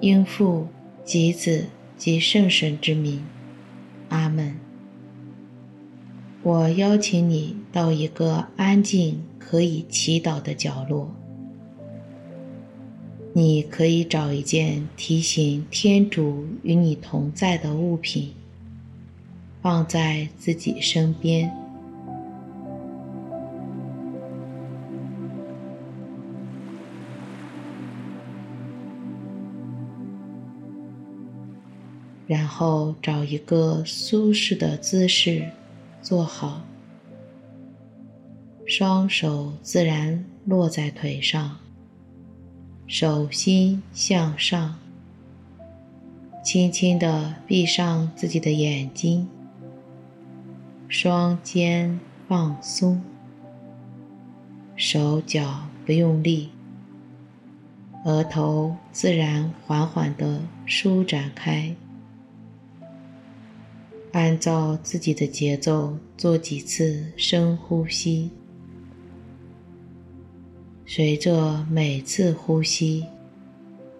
应父及子及圣神之名，阿门。我邀请你到一个安静可以祈祷的角落。你可以找一件提醒天主与你同在的物品，放在自己身边。然后找一个舒适的姿势坐好，双手自然落在腿上，手心向上，轻轻地闭上自己的眼睛，双肩放松，手脚不用力，额头自然缓缓地舒展开。按照自己的节奏做几次深呼吸，随着每次呼吸，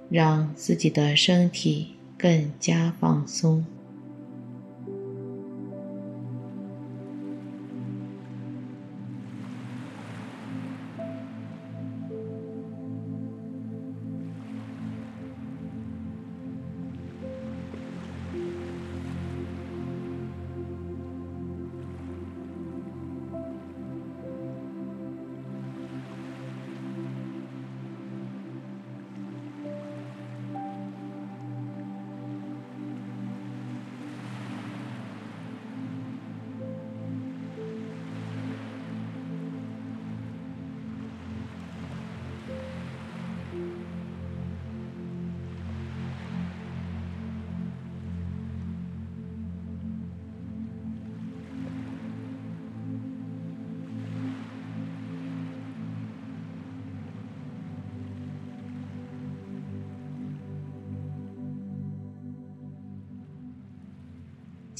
让自己的身体更加放松。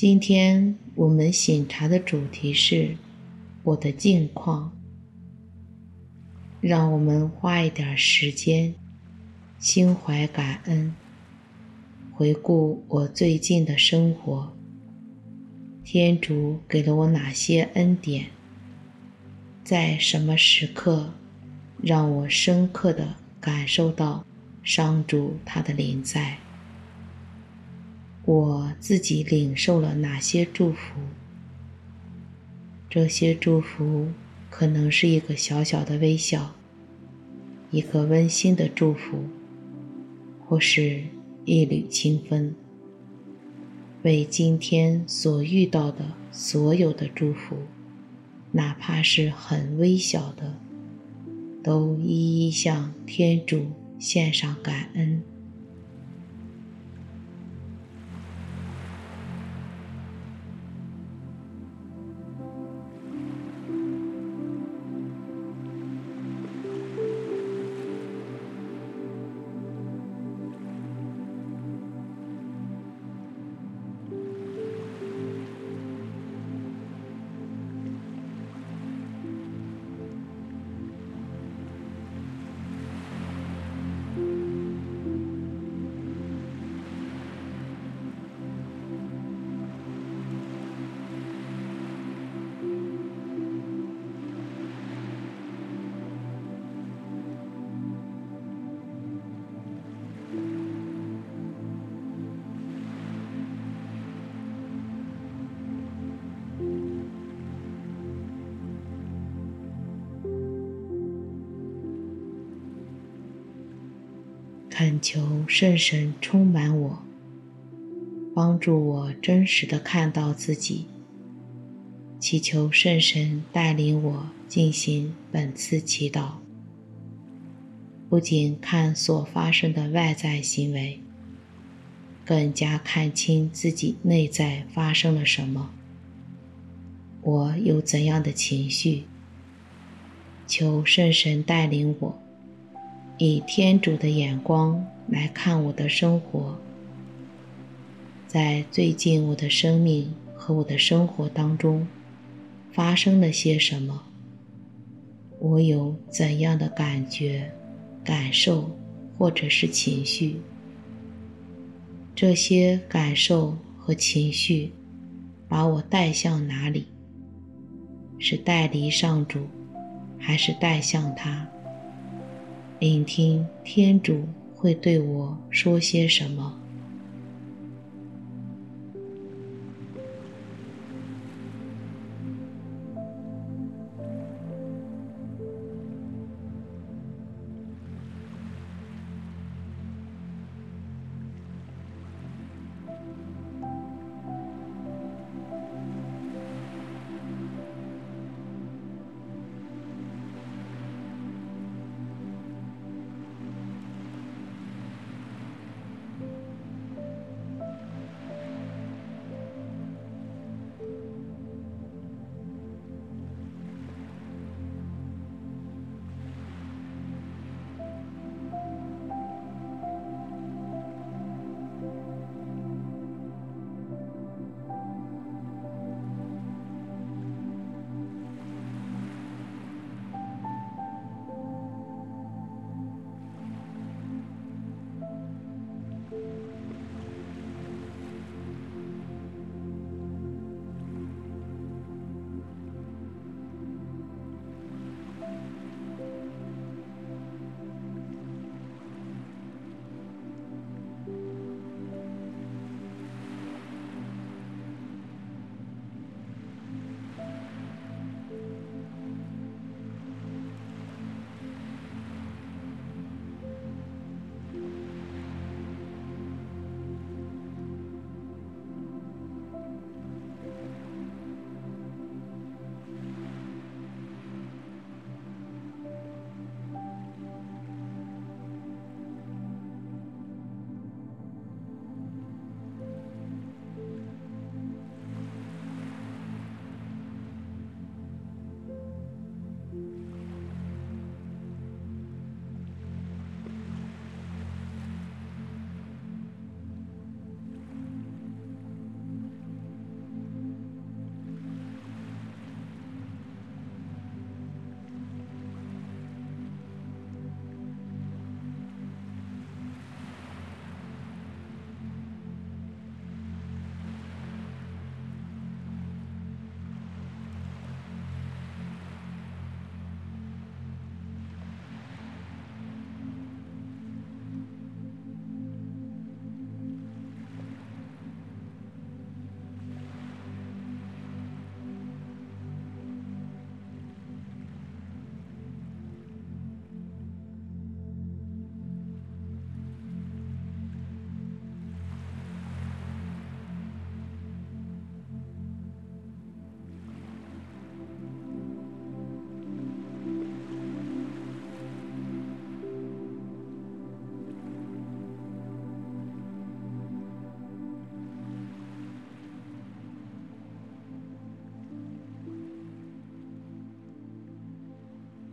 今天我们醒茶的主题是我的近况。让我们花一点时间，心怀感恩，回顾我最近的生活。天主给了我哪些恩典？在什么时刻，让我深刻地感受到上主他的临在？我自己领受了哪些祝福？这些祝福可能是一个小小的微笑，一个温馨的祝福，或是一缕清风。为今天所遇到的所有的祝福，哪怕是很微小的，都一一向天主献上感恩。恳求圣神充满我，帮助我真实的看到自己。祈求圣神带领我进行本次祈祷，不仅看所发生的外在行为，更加看清自己内在发生了什么。我有怎样的情绪？求圣神带领我。以天主的眼光来看我的生活，在最近我的生命和我的生活当中发生了些什么？我有怎样的感觉、感受或者是情绪？这些感受和情绪把我带向哪里？是带离上主，还是带向他？聆听天主会对我说些什么。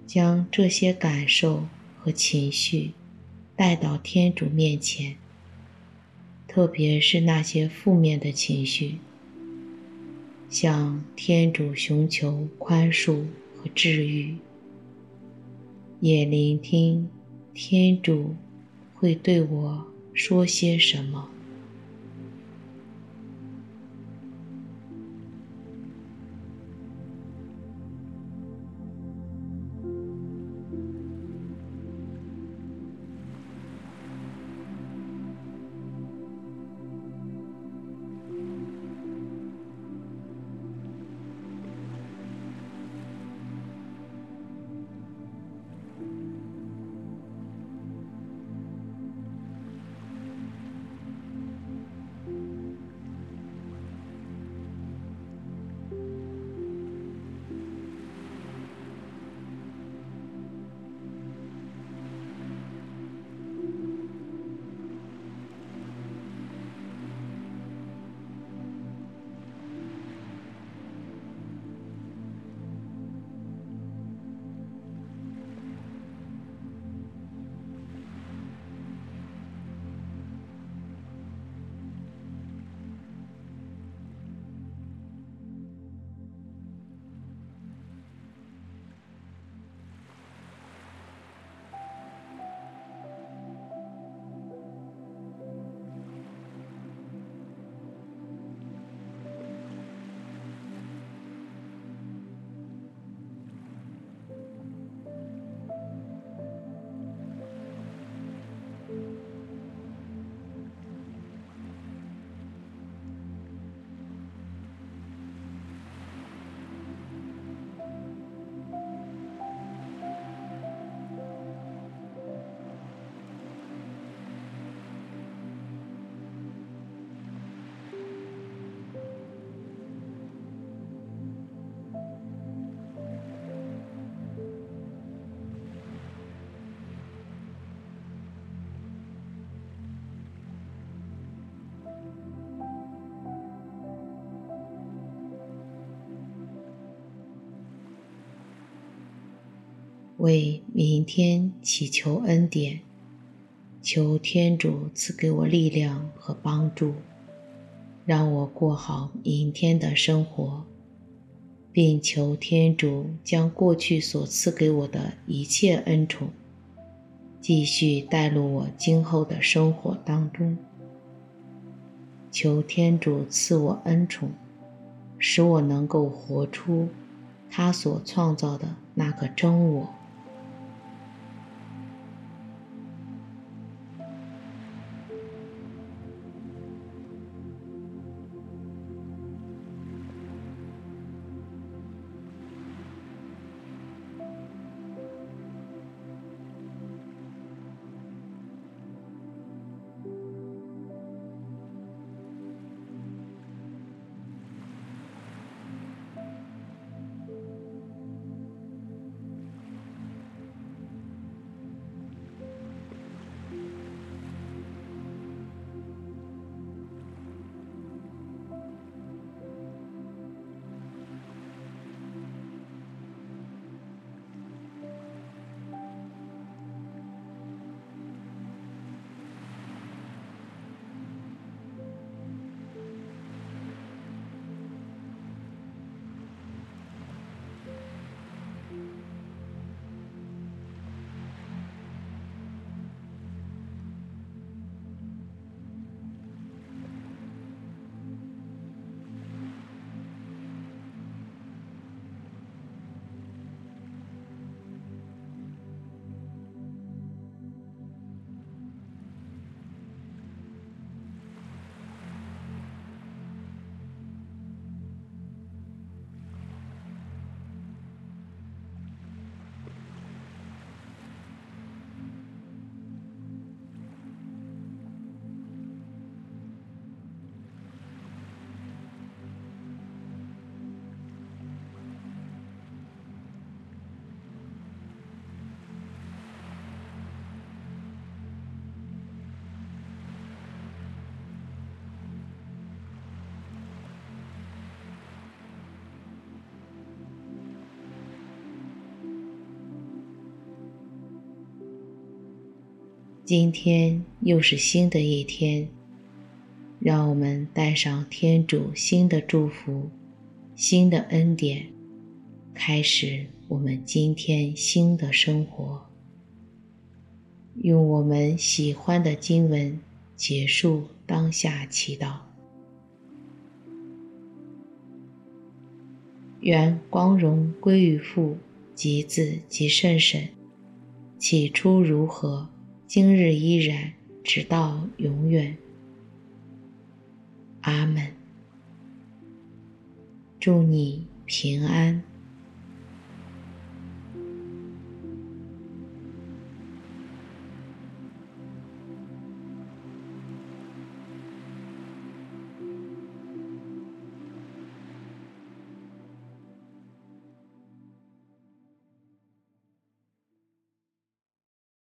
将这些感受和情绪带到天主面前，特别是那些负面的情绪，向天主寻求宽恕和治愈，也聆听天主会对我说些什么。为明天祈求恩典，求天主赐给我力量和帮助，让我过好明天的生活，并求天主将过去所赐给我的一切恩宠，继续带入我今后的生活当中。求天主赐我恩宠，使我能够活出他所创造的那个真我。今天又是新的一天，让我们带上天主新的祝福、新的恩典，开始我们今天新的生活。用我们喜欢的经文结束当下祈祷。愿光荣归于父及子及圣神，起初如何。今日依然，直到永远。阿门。祝你平安。